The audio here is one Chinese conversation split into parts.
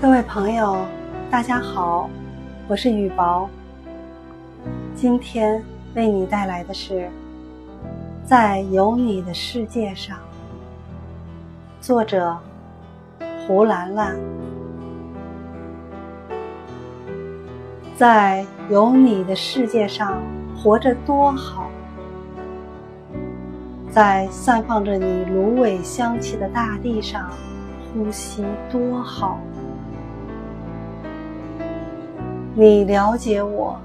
各位朋友，大家好，我是雨薄。今天为你带来的是《在有你的世界上》，作者胡兰兰。在有你的世界上活着多好，在散放着你芦苇香气的大地上呼吸多好。你了解我，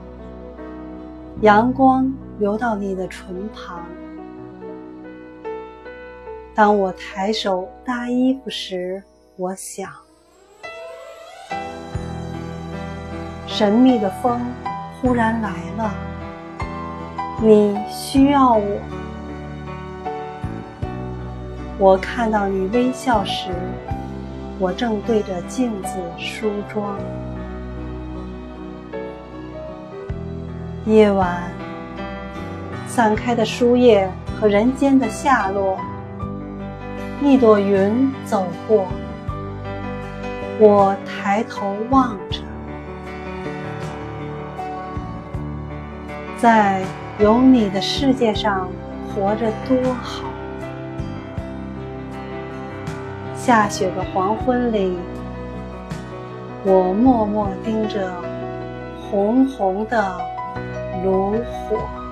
阳光流到你的唇旁。当我抬手搭衣服时，我想，神秘的风忽然来了。你需要我。我看到你微笑时，我正对着镜子梳妆。夜晚，散开的树叶和人间的下落。一朵云走过，我抬头望着，在有你的世界上活着多好。下雪的黄昏里，我默默盯着红红的。炉火。